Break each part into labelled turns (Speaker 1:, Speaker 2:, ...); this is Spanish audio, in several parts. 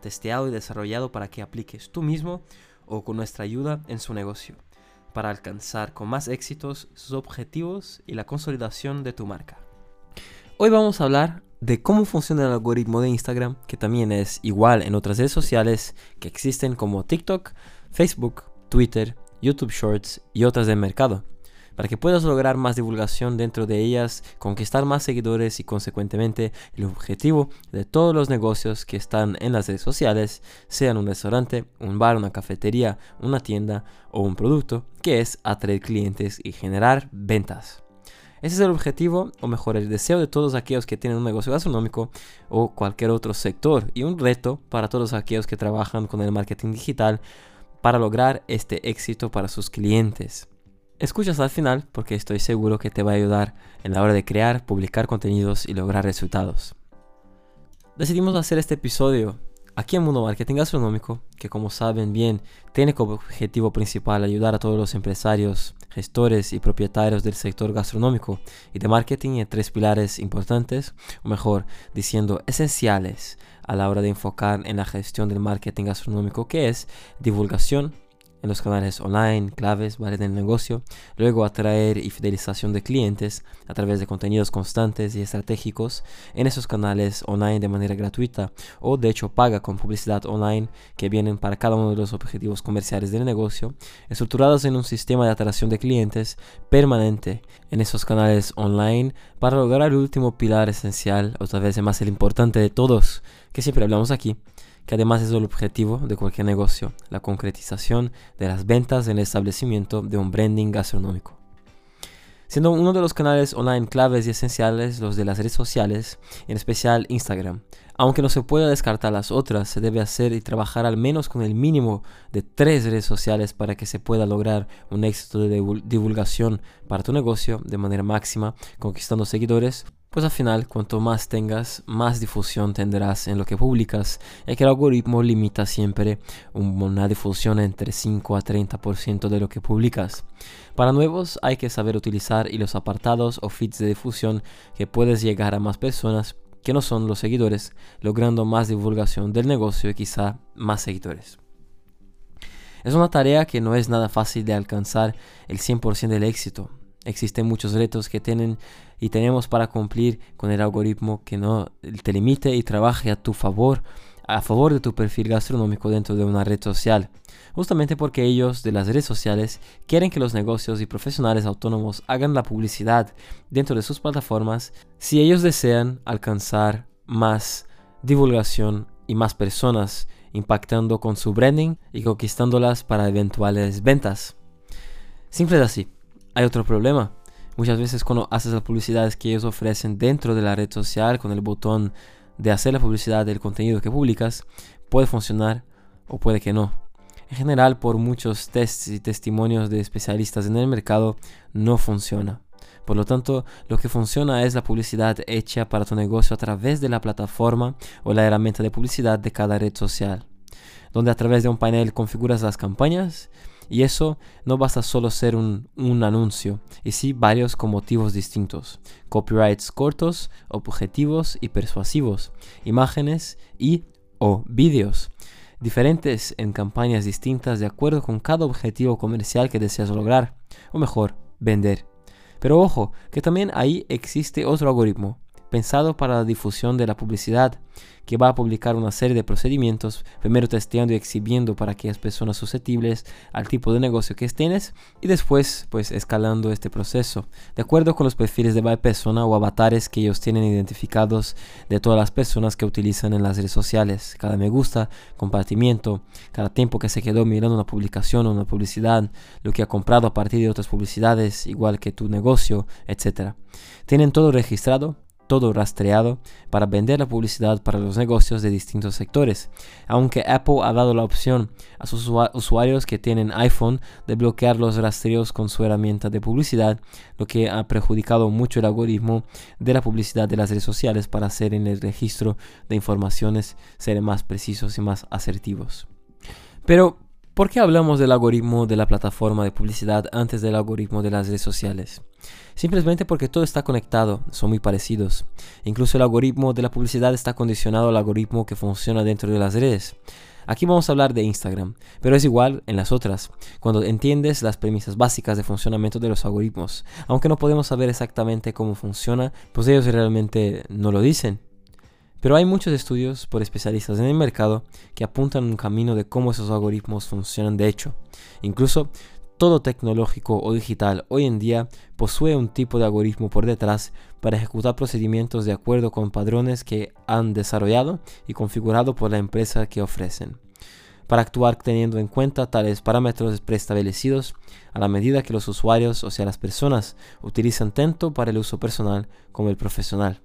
Speaker 1: testeado y desarrollado para que apliques tú mismo o con nuestra ayuda en su negocio, para alcanzar con más éxitos sus objetivos y la consolidación de tu marca. Hoy vamos a hablar de cómo funciona el algoritmo de Instagram, que también es igual en otras redes sociales que existen como TikTok, Facebook, Twitter, YouTube Shorts y otras del mercado para que puedas lograr más divulgación dentro de ellas, conquistar más seguidores y consecuentemente el objetivo de todos los negocios que están en las redes sociales, sean un restaurante, un bar, una cafetería, una tienda o un producto, que es atraer clientes y generar ventas. Ese es el objetivo, o mejor, el deseo de todos aquellos que tienen un negocio gastronómico o cualquier otro sector y un reto para todos aquellos que trabajan con el marketing digital para lograr este éxito para sus clientes. Escuchas al final porque estoy seguro que te va a ayudar en la hora de crear, publicar contenidos y lograr resultados. Decidimos hacer este episodio aquí en Mundo Marketing Gastronómico, que como saben bien, tiene como objetivo principal ayudar a todos los empresarios, gestores y propietarios del sector gastronómico y de marketing en tres pilares importantes, o mejor, diciendo esenciales a la hora de enfocar en la gestión del marketing gastronómico, que es divulgación, en los canales online, claves, ¿vale? del negocio, luego atraer y fidelización de clientes a través de contenidos constantes y estratégicos en esos canales online de manera gratuita o de hecho paga con publicidad online que vienen para cada uno de los objetivos comerciales del negocio, estructurados en un sistema de atracción de clientes permanente en esos canales online para lograr el último pilar esencial, o tal vez más el importante de todos, que siempre hablamos aquí, que además es el objetivo de cualquier negocio, la concretización de las ventas en el establecimiento de un branding gastronómico. Siendo uno de los canales online claves y esenciales los de las redes sociales, en especial Instagram. Aunque no se pueda descartar las otras, se debe hacer y trabajar al menos con el mínimo de tres redes sociales para que se pueda lograr un éxito de divulgación para tu negocio de manera máxima, conquistando seguidores, pues al final, cuanto más tengas, más difusión tendrás en lo que publicas, ya que el algoritmo limita siempre una difusión entre 5 a 30% de lo que publicas. Para nuevos hay que saber utilizar y los apartados o feeds de difusión que puedes llegar a más personas que no son los seguidores, logrando más divulgación del negocio y quizá más seguidores. Es una tarea que no es nada fácil de alcanzar el 100% del éxito, Existen muchos retos que tienen y tenemos para cumplir con el algoritmo que no te limite y trabaje a tu favor, a favor de tu perfil gastronómico dentro de una red social. Justamente porque ellos de las redes sociales quieren que los negocios y profesionales autónomos hagan la publicidad dentro de sus plataformas si ellos desean alcanzar más divulgación y más personas impactando con su branding y conquistándolas para eventuales ventas. Simple es así. Hay otro problema. Muchas veces cuando haces las publicidades que ellos ofrecen dentro de la red social con el botón de hacer la publicidad del contenido que publicas, puede funcionar o puede que no. En general, por muchos tests y testimonios de especialistas en el mercado, no funciona. Por lo tanto, lo que funciona es la publicidad hecha para tu negocio a través de la plataforma o la herramienta de publicidad de cada red social, donde a través de un panel configuras las campañas y eso no basta solo ser un, anuncio, y sí varios con motivos distintos. Copyrights cortos, objetivos y persuasivos, imágenes y o vídeos diferentes en campañas distintas de acuerdo con cada objetivo comercial que deseas lograr, o mejor, vender. Pero ojo, que también ahí existe otro algoritmo, pensado para la difusión de la publicidad, que va a publicar una serie de procedimientos, primero testeando y exhibiendo para aquellas personas susceptibles al tipo de negocio que tienes y después pues escalando este proceso, de acuerdo con los perfiles de persona o avatares que ellos tienen identificados de todas las personas que utilizan en las redes sociales, cada me gusta, compartimiento, cada tiempo que se quedó mirando una publicación o una publicidad, lo que ha comprado a partir de otras publicidades, igual que tu negocio, etc. Tienen todo registrado todo rastreado para vender la publicidad para los negocios de distintos sectores, aunque Apple ha dado la opción a sus usuarios que tienen iPhone de bloquear los rastreos con su herramienta de publicidad, lo que ha perjudicado mucho el algoritmo de la publicidad de las redes sociales para hacer en el registro de informaciones ser más precisos y más asertivos. Pero, ¿Por qué hablamos del algoritmo de la plataforma de publicidad antes del algoritmo de las redes sociales? Simplemente porque todo está conectado, son muy parecidos. Incluso el algoritmo de la publicidad está condicionado al algoritmo que funciona dentro de las redes. Aquí vamos a hablar de Instagram, pero es igual en las otras, cuando entiendes las premisas básicas de funcionamiento de los algoritmos. Aunque no podemos saber exactamente cómo funciona, pues ellos realmente no lo dicen. Pero hay muchos estudios por especialistas en el mercado que apuntan un camino de cómo esos algoritmos funcionan de hecho. Incluso todo tecnológico o digital hoy en día posee un tipo de algoritmo por detrás para ejecutar procedimientos de acuerdo con padrones que han desarrollado y configurado por la empresa que ofrecen. Para actuar teniendo en cuenta tales parámetros preestablecidos a la medida que los usuarios, o sea las personas, utilizan tanto para el uso personal como el profesional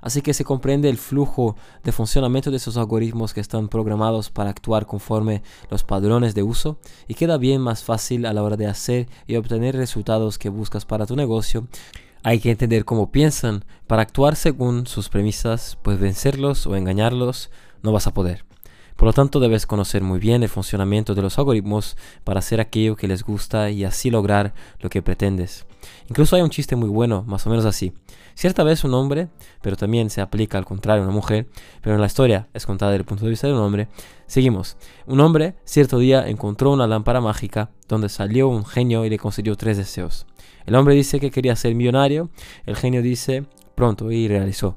Speaker 1: así que se comprende el flujo de funcionamiento de esos algoritmos que están programados para actuar conforme los padrones de uso y queda bien más fácil a la hora de hacer y obtener resultados que buscas para tu negocio. Hay que entender cómo piensan para actuar según sus premisas, pues vencerlos o engañarlos no vas a poder. Por lo tanto, debes conocer muy bien el funcionamiento de los algoritmos para hacer aquello que les gusta y así lograr lo que pretendes. Incluso hay un chiste muy bueno, más o menos así. Cierta vez un hombre, pero también se aplica al contrario a una mujer, pero en la historia es contada desde el punto de vista de un hombre. Seguimos. Un hombre cierto día encontró una lámpara mágica donde salió un genio y le concedió tres deseos. El hombre dice que quería ser millonario, el genio dice pronto y realizó.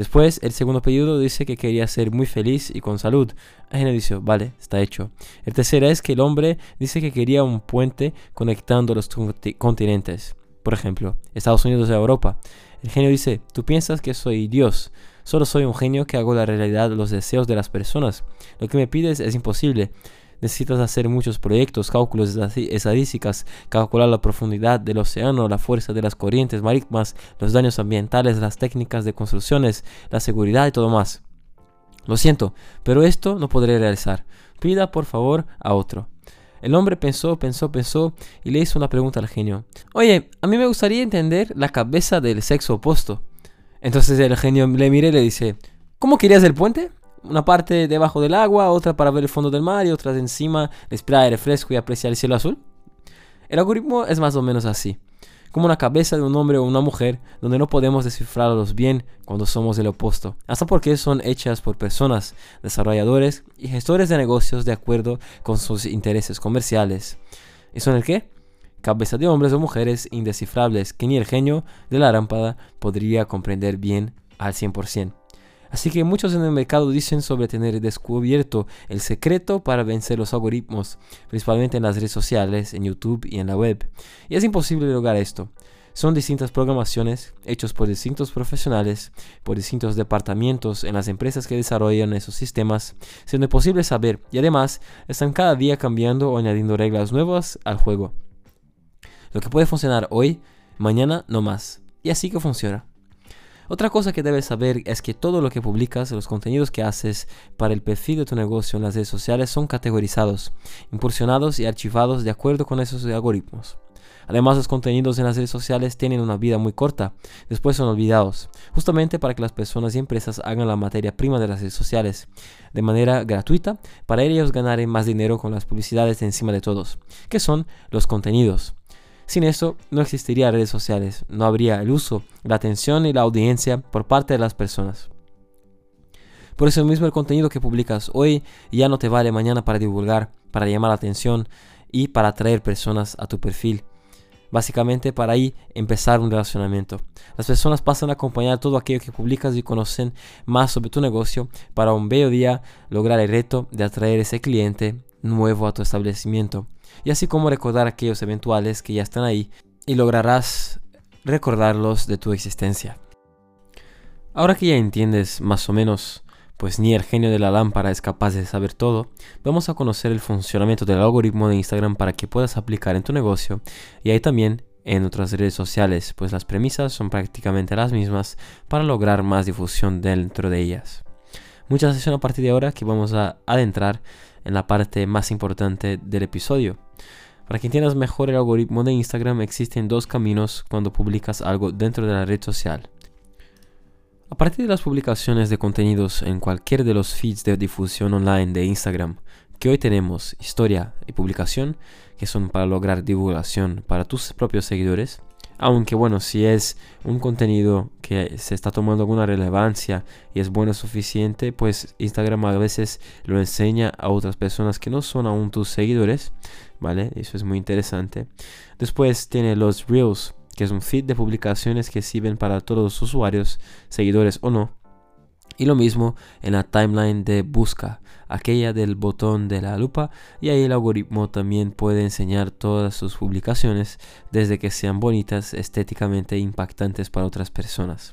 Speaker 1: Después, el segundo pedido dice que quería ser muy feliz y con salud. El genio dice, vale, está hecho. El tercero es que el hombre dice que quería un puente conectando los continentes. Por ejemplo, Estados Unidos y Europa. El genio dice, tú piensas que soy Dios. Solo soy un genio que hago la realidad los deseos de las personas. Lo que me pides es imposible. Necesitas hacer muchos proyectos, cálculos estadísticas, calcular la profundidad del océano, la fuerza de las corrientes marítimas, los daños ambientales, las técnicas de construcciones, la seguridad y todo más. Lo siento, pero esto no podré realizar. Pida por favor a otro. El hombre pensó, pensó, pensó y le hizo una pregunta al genio. Oye, a mí me gustaría entender la cabeza del sexo opuesto. Entonces el genio le mira y le dice, ¿cómo querías el puente? Una parte debajo del agua, otra para ver el fondo del mar y otra encima, respirar aire fresco y apreciar el cielo azul. El algoritmo es más o menos así, como una cabeza de un hombre o una mujer, donde no podemos descifrarlos bien cuando somos el opuesto, hasta porque son hechas por personas, desarrolladores y gestores de negocios de acuerdo con sus intereses comerciales. ¿Y son el qué? Cabeza de hombres o mujeres indescifrables que ni el genio de la lámpara podría comprender bien al 100%. Así que muchos en el mercado dicen sobre tener descubierto el secreto para vencer los algoritmos, principalmente en las redes sociales, en YouTube y en la web. Y es imposible lograr esto. Son distintas programaciones hechas por distintos profesionales, por distintos departamentos en las empresas que desarrollan esos sistemas, siendo imposible saber y además están cada día cambiando o añadiendo reglas nuevas al juego. Lo que puede funcionar hoy, mañana no más. Y así que funciona. Otra cosa que debes saber es que todo lo que publicas, los contenidos que haces para el perfil de tu negocio en las redes sociales son categorizados, impulsionados y archivados de acuerdo con esos algoritmos. Además, los contenidos en las redes sociales tienen una vida muy corta, después son olvidados, justamente para que las personas y empresas hagan la materia prima de las redes sociales de manera gratuita para ellos ganar más dinero con las publicidades encima de todos, que son los contenidos. Sin eso, no existiría redes sociales, no habría el uso, la atención y la audiencia por parte de las personas. Por eso mismo el contenido que publicas hoy ya no te vale mañana para divulgar, para llamar la atención y para atraer personas a tu perfil. Básicamente para ahí empezar un relacionamiento. Las personas pasan a acompañar todo aquello que publicas y conocen más sobre tu negocio para un bello día lograr el reto de atraer ese cliente nuevo a tu establecimiento y así como recordar aquellos eventuales que ya están ahí y lograrás recordarlos de tu existencia. Ahora que ya entiendes más o menos, pues ni el genio de la lámpara es capaz de saber todo, vamos a conocer el funcionamiento del algoritmo de Instagram para que puedas aplicar en tu negocio y ahí también en otras redes sociales, pues las premisas son prácticamente las mismas para lograr más difusión dentro de ellas. Mucha atención a partir de ahora que vamos a adentrar en la parte más importante del episodio. Para que entiendas mejor el algoritmo de Instagram existen dos caminos cuando publicas algo dentro de la red social. A partir de las publicaciones de contenidos en cualquier de los feeds de difusión online de Instagram, que hoy tenemos historia y publicación, que son para lograr divulgación para tus propios seguidores, aunque bueno, si es un contenido que se está tomando alguna relevancia y es bueno suficiente, pues Instagram a veces lo enseña a otras personas que no son aún tus seguidores, ¿vale? Eso es muy interesante. Después tiene los Reels, que es un feed de publicaciones que sirven para todos los usuarios, seguidores o no. Y lo mismo en la timeline de busca, aquella del botón de la lupa, y ahí el algoritmo también puede enseñar todas sus publicaciones desde que sean bonitas, estéticamente impactantes para otras personas.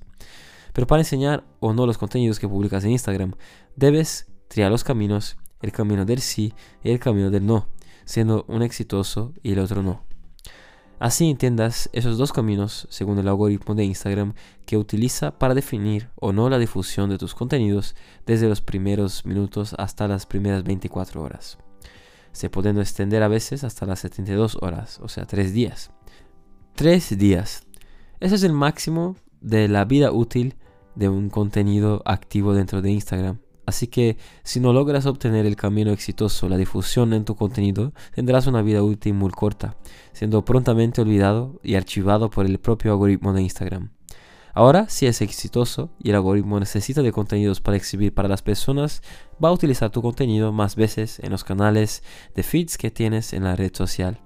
Speaker 1: Pero para enseñar o no los contenidos que publicas en Instagram, debes triar los caminos, el camino del sí y el camino del no, siendo un exitoso y el otro no. Así entiendas esos dos caminos según el algoritmo de Instagram que utiliza para definir o no la difusión de tus contenidos desde los primeros minutos hasta las primeras 24 horas. Se pueden extender a veces hasta las 72 horas, o sea, 3 días. 3 días. Ese es el máximo de la vida útil de un contenido activo dentro de Instagram. Así que si no logras obtener el camino exitoso, la difusión en tu contenido, tendrás una vida útil muy corta, siendo prontamente olvidado y archivado por el propio algoritmo de Instagram. Ahora, si es exitoso y el algoritmo necesita de contenidos para exhibir para las personas, va a utilizar tu contenido más veces en los canales de feeds que tienes en la red social.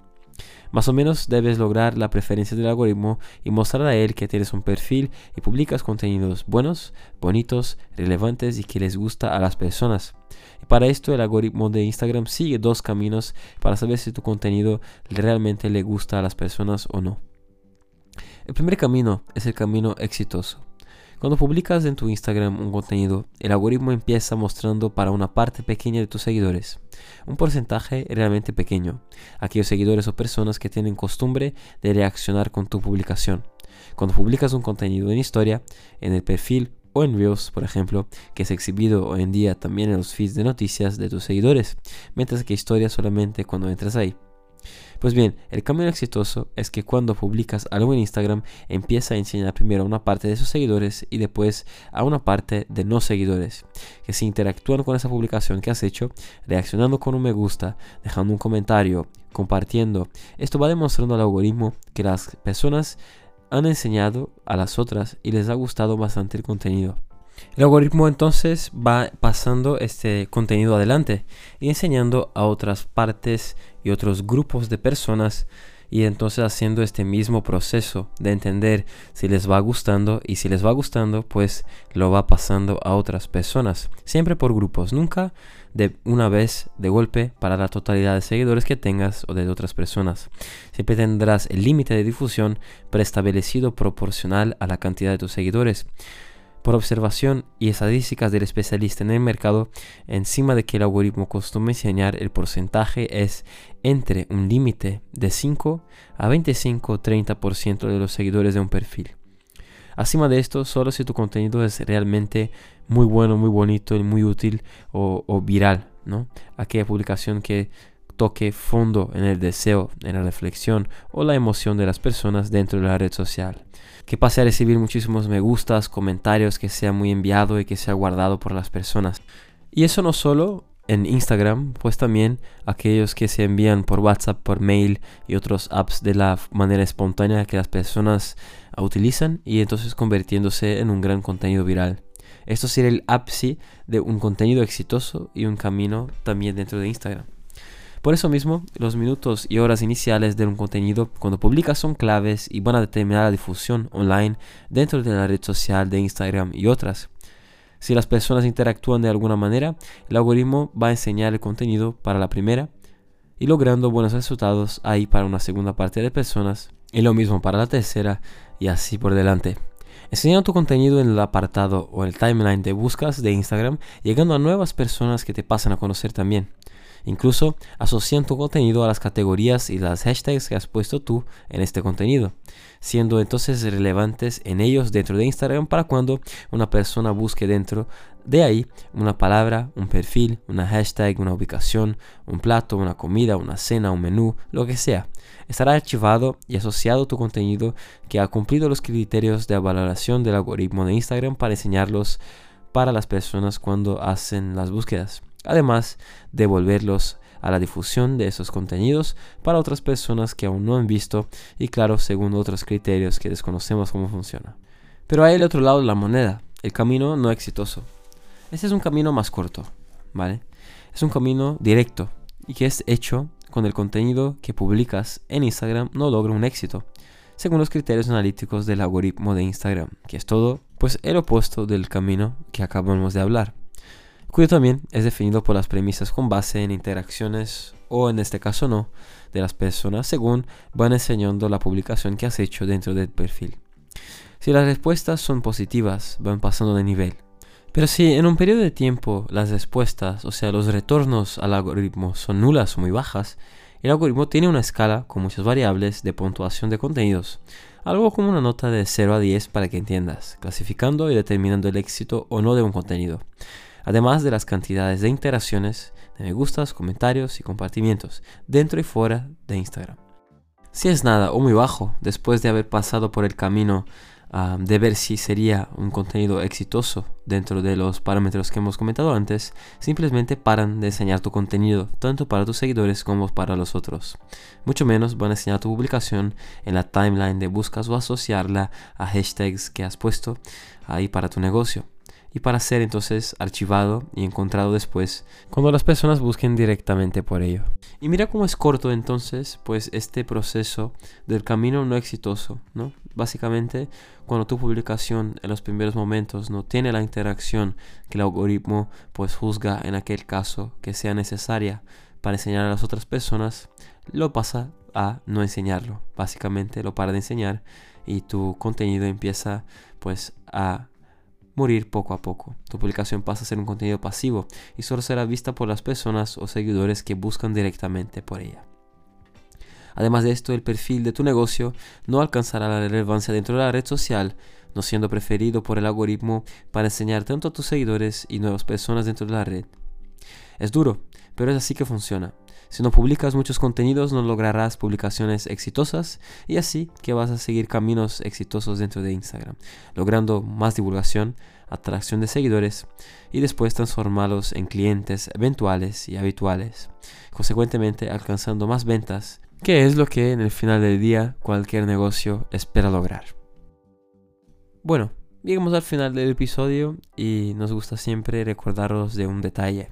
Speaker 1: Más o menos debes lograr la preferencia del algoritmo y mostrar a él que tienes un perfil y publicas contenidos buenos, bonitos, relevantes y que les gusta a las personas. Y para esto el algoritmo de Instagram sigue dos caminos para saber si tu contenido realmente le gusta a las personas o no. El primer camino es el camino exitoso. Cuando publicas en tu Instagram un contenido, el algoritmo empieza mostrando para una parte pequeña de tus seguidores, un porcentaje realmente pequeño, aquellos seguidores o personas que tienen costumbre de reaccionar con tu publicación. Cuando publicas un contenido en historia, en el perfil o en Reels, por ejemplo, que es exhibido hoy en día también en los feeds de noticias de tus seguidores, mientras que historia solamente cuando entras ahí. Pues bien, el camino exitoso es que cuando publicas algo en Instagram empieza a enseñar primero a una parte de sus seguidores y después a una parte de no seguidores, que si interactúan con esa publicación que has hecho, reaccionando con un me gusta, dejando un comentario, compartiendo, esto va demostrando al algoritmo que las personas han enseñado a las otras y les ha gustado bastante el contenido. El algoritmo entonces va pasando este contenido adelante y enseñando a otras partes y otros grupos de personas y entonces haciendo este mismo proceso de entender si les va gustando y si les va gustando pues lo va pasando a otras personas siempre por grupos nunca de una vez de golpe para la totalidad de seguidores que tengas o de otras personas. Siempre tendrás el límite de difusión preestablecido proporcional a la cantidad de tus seguidores por observación y estadísticas del especialista en el mercado, encima de que el algoritmo costuma enseñar el porcentaje es entre un límite de 5 a 25-30% de los seguidores de un perfil. Acima de esto, solo si tu contenido es realmente muy bueno, muy bonito y muy útil o, o viral, ¿no? Aquella publicación que toque fondo en el deseo, en la reflexión o la emoción de las personas dentro de la red social que pase a recibir muchísimos me gustas, comentarios, que sea muy enviado y que sea guardado por las personas. Y eso no solo en Instagram, pues también aquellos que se envían por WhatsApp, por mail y otros apps de la manera espontánea que las personas utilizan y entonces convirtiéndose en un gran contenido viral. Esto sería el ápice de un contenido exitoso y un camino también dentro de Instagram. Por eso mismo, los minutos y horas iniciales de un contenido cuando publicas son claves y van a determinar la difusión online dentro de la red social de Instagram y otras. Si las personas interactúan de alguna manera, el algoritmo va a enseñar el contenido para la primera y logrando buenos resultados ahí para una segunda parte de personas y lo mismo para la tercera y así por delante. Enseñando tu contenido en el apartado o el timeline de buscas de Instagram, llegando a nuevas personas que te pasan a conocer también. Incluso asocian tu contenido a las categorías y las hashtags que has puesto tú en este contenido, siendo entonces relevantes en ellos dentro de Instagram para cuando una persona busque dentro de ahí una palabra, un perfil, una hashtag, una ubicación, un plato, una comida, una cena, un menú, lo que sea. Estará archivado y asociado tu contenido que ha cumplido los criterios de valoración del algoritmo de Instagram para enseñarlos para las personas cuando hacen las búsquedas. Además, devolverlos a la difusión de esos contenidos para otras personas que aún no han visto y claro, según otros criterios que desconocemos cómo funciona. Pero hay el otro lado de la moneda, el camino no exitoso. Este es un camino más corto, ¿vale? Es un camino directo y que es hecho con el contenido que publicas en Instagram no logra un éxito, según los criterios analíticos del algoritmo de Instagram, que es todo, pues el opuesto del camino que acabamos de hablar, cuyo también es definido por las premisas con base en interacciones o en este caso no, de las personas según van enseñando la publicación que has hecho dentro del perfil. Si las respuestas son positivas, van pasando de nivel. Pero si en un periodo de tiempo las respuestas, o sea, los retornos al algoritmo son nulas o muy bajas, el algoritmo tiene una escala con muchas variables de puntuación de contenidos, algo como una nota de 0 a 10 para que entiendas, clasificando y determinando el éxito o no de un contenido, además de las cantidades de interacciones, de me gustas, comentarios y compartimientos dentro y fuera de Instagram. Si es nada o muy bajo, después de haber pasado por el camino de ver si sería un contenido exitoso dentro de los parámetros que hemos comentado antes, simplemente paran de enseñar tu contenido, tanto para tus seguidores como para los otros. Mucho menos van a enseñar tu publicación en la timeline de buscas o asociarla a hashtags que has puesto ahí para tu negocio y para ser entonces archivado y encontrado después cuando las personas busquen directamente por ello. Y mira cómo es corto entonces pues este proceso del camino no exitoso, ¿no? Básicamente cuando tu publicación en los primeros momentos no tiene la interacción que el algoritmo pues juzga en aquel caso que sea necesaria para enseñar a las otras personas, lo pasa a no enseñarlo. Básicamente lo para de enseñar y tu contenido empieza pues a morir poco a poco. Tu publicación pasa a ser un contenido pasivo y solo será vista por las personas o seguidores que buscan directamente por ella. Además de esto, el perfil de tu negocio no alcanzará la relevancia dentro de la red social, no siendo preferido por el algoritmo para enseñar tanto a tus seguidores y nuevas personas dentro de la red. Es duro, pero es así que funciona. Si no publicas muchos contenidos no lograrás publicaciones exitosas y así que vas a seguir caminos exitosos dentro de Instagram, logrando más divulgación, atracción de seguidores y después transformarlos en clientes eventuales y habituales, consecuentemente alcanzando más ventas, que es lo que en el final del día cualquier negocio espera lograr. Bueno, llegamos al final del episodio y nos gusta siempre recordaros de un detalle.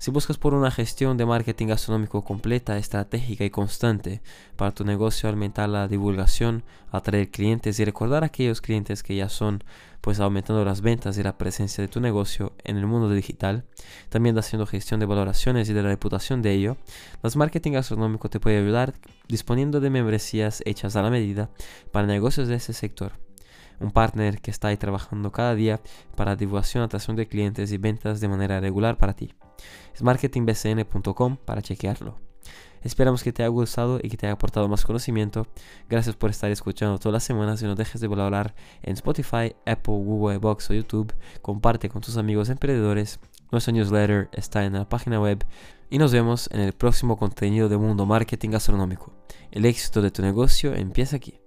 Speaker 1: Si buscas por una gestión de marketing gastronómico completa, estratégica y constante para tu negocio, aumentar la divulgación, atraer clientes y recordar a aquellos clientes que ya son, pues aumentando las ventas y la presencia de tu negocio en el mundo digital, también haciendo gestión de valoraciones y de la reputación de ello, las marketing gastronómico te puede ayudar disponiendo de membresías hechas a la medida para negocios de ese sector un partner que está ahí trabajando cada día para divulgación, atracción de clientes y ventas de manera regular para ti. Es marketingbcn.com para chequearlo. Esperamos que te haya gustado y que te haya aportado más conocimiento. Gracias por estar escuchando todas las semanas y no dejes de valorar en Spotify, Apple, Google, Box o YouTube. Comparte con tus amigos emprendedores. Nuestro newsletter está en la página web y nos vemos en el próximo contenido de Mundo Marketing Gastronómico. El éxito de tu negocio empieza aquí.